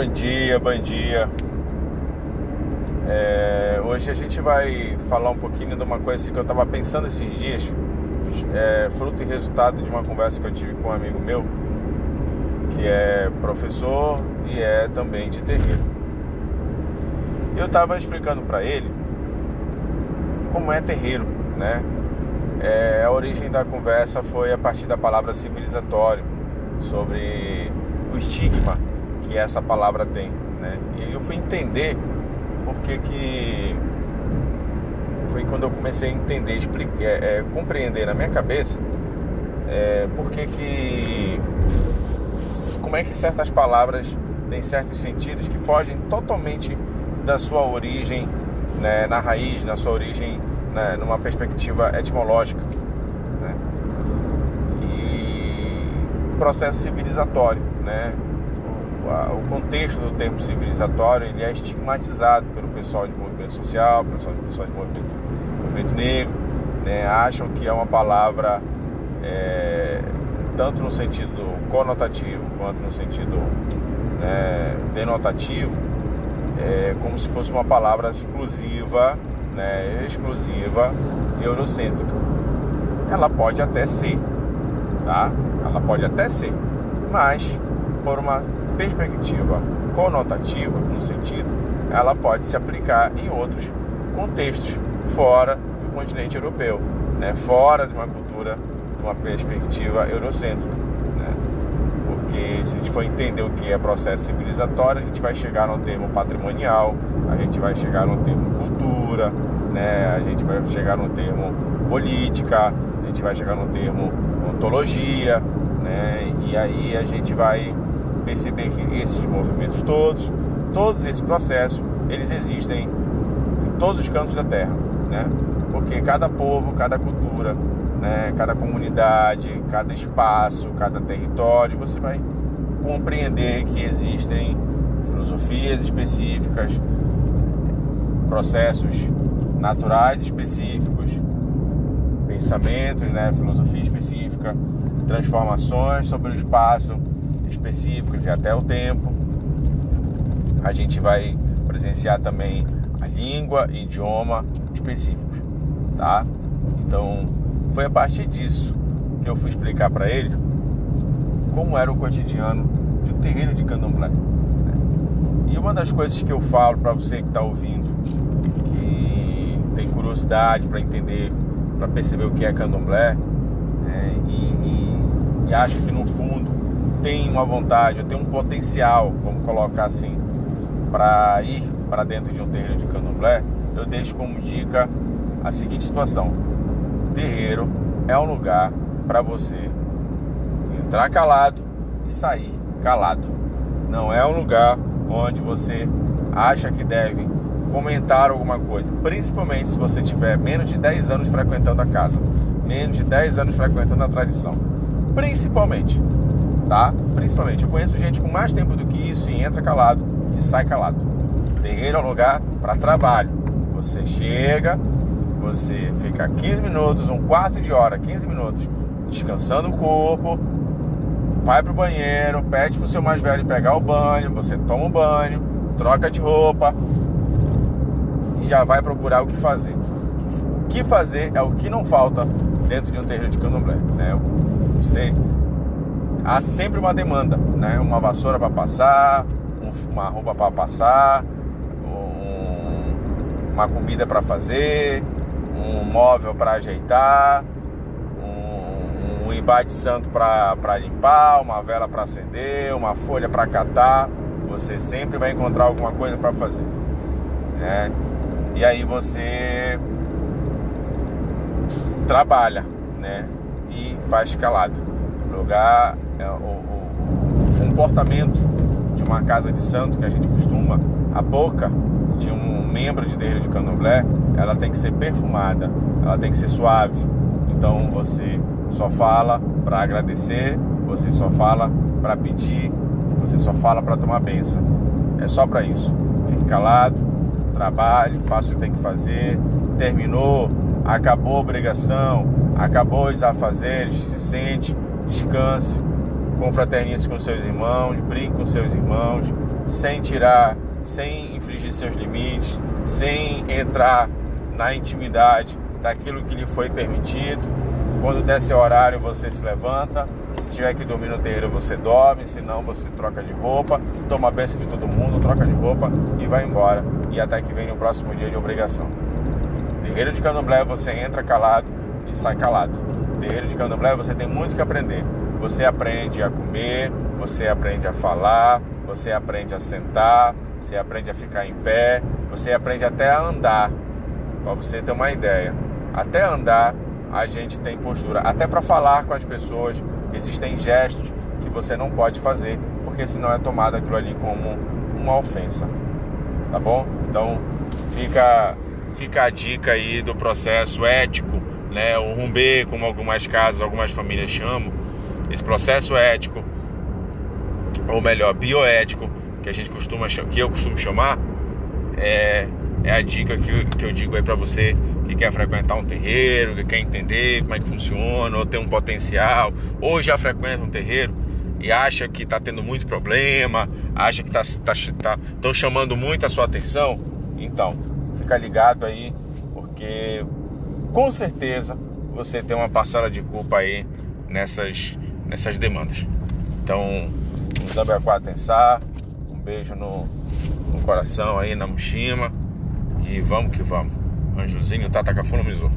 Bom dia, bom dia. É, hoje a gente vai falar um pouquinho de uma coisa que eu estava pensando esses dias, é, fruto e resultado de uma conversa que eu tive com um amigo meu, que é professor e é também de terreiro. Eu estava explicando para ele como é terreiro, né? É, a origem da conversa foi a partir da palavra civilizatório, sobre o estigma que essa palavra tem, né? E eu fui entender porque que foi quando eu comecei a entender, explicar, é, é, compreender na minha cabeça é, porque que como é que certas palavras têm certos sentidos que fogem totalmente da sua origem né, na raiz, na sua origem né, numa perspectiva etimológica né? e processo civilizatório, né? O contexto do termo civilizatório ele é estigmatizado pelo pessoal de movimento social, pelo pessoal, de movimento, movimento negro, né? acham que é uma palavra é, tanto no sentido conotativo quanto no sentido né, denotativo, é, como se fosse uma palavra exclusiva, né, exclusiva eurocêntrica. Ela pode até ser, tá? Ela pode até ser, mas por uma perspectiva conotativa, no sentido, ela pode se aplicar em outros contextos fora do continente europeu, né? fora de uma cultura, de uma perspectiva eurocêntrica. Né? Porque se a gente for entender o que é processo civilizatório, a gente vai chegar no termo patrimonial, a gente vai chegar no termo cultura, né? a gente vai chegar no termo política, a gente vai chegar no termo ontologia, né? e aí a gente vai perceber que esses movimentos todos, todos esses processos, eles existem em todos os cantos da Terra, né? Porque cada povo, cada cultura, né, cada comunidade, cada espaço, cada território, você vai compreender que existem filosofias específicas, processos naturais específicos, pensamentos, né, filosofia específica, transformações sobre o espaço específicos e até o tempo. A gente vai presenciar também a língua e idioma específicos, tá? Então, foi a partir disso que eu fui explicar para ele como era o cotidiano de um terreiro de candomblé. Né? E uma das coisas que eu falo para você que está ouvindo, que tem curiosidade para entender, para perceber o que é candomblé, né? e, e, e acha que no fundo tem uma vontade, eu tenho um potencial, vamos colocar assim, para ir para dentro de um terreiro de candomblé, eu deixo como dica a seguinte situação: terreiro é um lugar para você entrar calado e sair calado. Não é um lugar onde você acha que deve comentar alguma coisa, principalmente se você tiver menos de 10 anos frequentando a casa, menos de 10 anos frequentando a tradição. Principalmente tá? Principalmente, eu conheço gente com mais tempo do que isso e entra calado e sai calado. Terreiro é um lugar para trabalho. Você chega, você fica 15 minutos, um quarto de hora, 15 minutos, descansando o corpo, vai pro banheiro, pede pro seu mais velho pegar o banho, você toma um banho, troca de roupa e já vai procurar o que fazer. O que fazer é o que não falta dentro de um terreiro de candomblé, né? Você há sempre uma demanda, né? Uma vassoura para passar, uma roupa para passar, um, uma comida para fazer, um móvel para ajeitar, um, um embate santo para limpar, uma vela para acender, uma folha para catar. Você sempre vai encontrar alguma coisa para fazer, né? E aí você trabalha, né? E faz calado. Lugar o, o, comportamento de uma casa de santo que a gente costuma, a boca de um membro de terreiro de candomblé, ela tem que ser perfumada, ela tem que ser suave. Então você só fala para agradecer, você só fala para pedir, você só fala para tomar benção. É só para isso. Fique calado, trabalhe, faça o que tem que fazer. Terminou, acabou a obrigação, acabou os afazeres, se sente, descanse, confraternize com seus irmãos, brinque com seus irmãos, sem tirar, sem infligir seus limites, sem entrar na intimidade daquilo que lhe foi permitido. Quando der seu horário, você se levanta. Se tiver que dormir no terreiro, você dorme. Se não, você troca de roupa, toma a benção de todo mundo, troca de roupa e vai embora. E até que vem no próximo dia de obrigação. Terreiro de candomblé, você entra calado e sai calado. Terreiro de candomblé, você tem muito que aprender. Você aprende a comer, você aprende a falar, você aprende a sentar, você aprende a ficar em pé, você aprende até a andar. Para você ter uma ideia. Até andar a gente tem postura. Até para falar com as pessoas, existem gestos que você não pode fazer, porque senão é tomado aquilo ali como uma ofensa. Tá bom? Então fica, fica a dica aí do processo ético, né? O rumbê, como algumas casas, algumas famílias chamam. Esse processo ético, ou melhor, bioético, que a gente costuma que eu costumo chamar, é, é a dica que, que eu digo aí para você que quer frequentar um terreiro, que quer entender como é que funciona, ou tem um potencial, ou já frequenta um terreiro e acha que está tendo muito problema, acha que estão tá, tá, tá chamando muito a sua atenção, então fica ligado aí, porque com certeza você tem uma parcela de culpa aí nessas, nessas demandas. Então, um Zambiaquá Tensar, um beijo no, no coração aí na Mushima e vamos que vamos. Anjozinho Tatacafuna Mizu.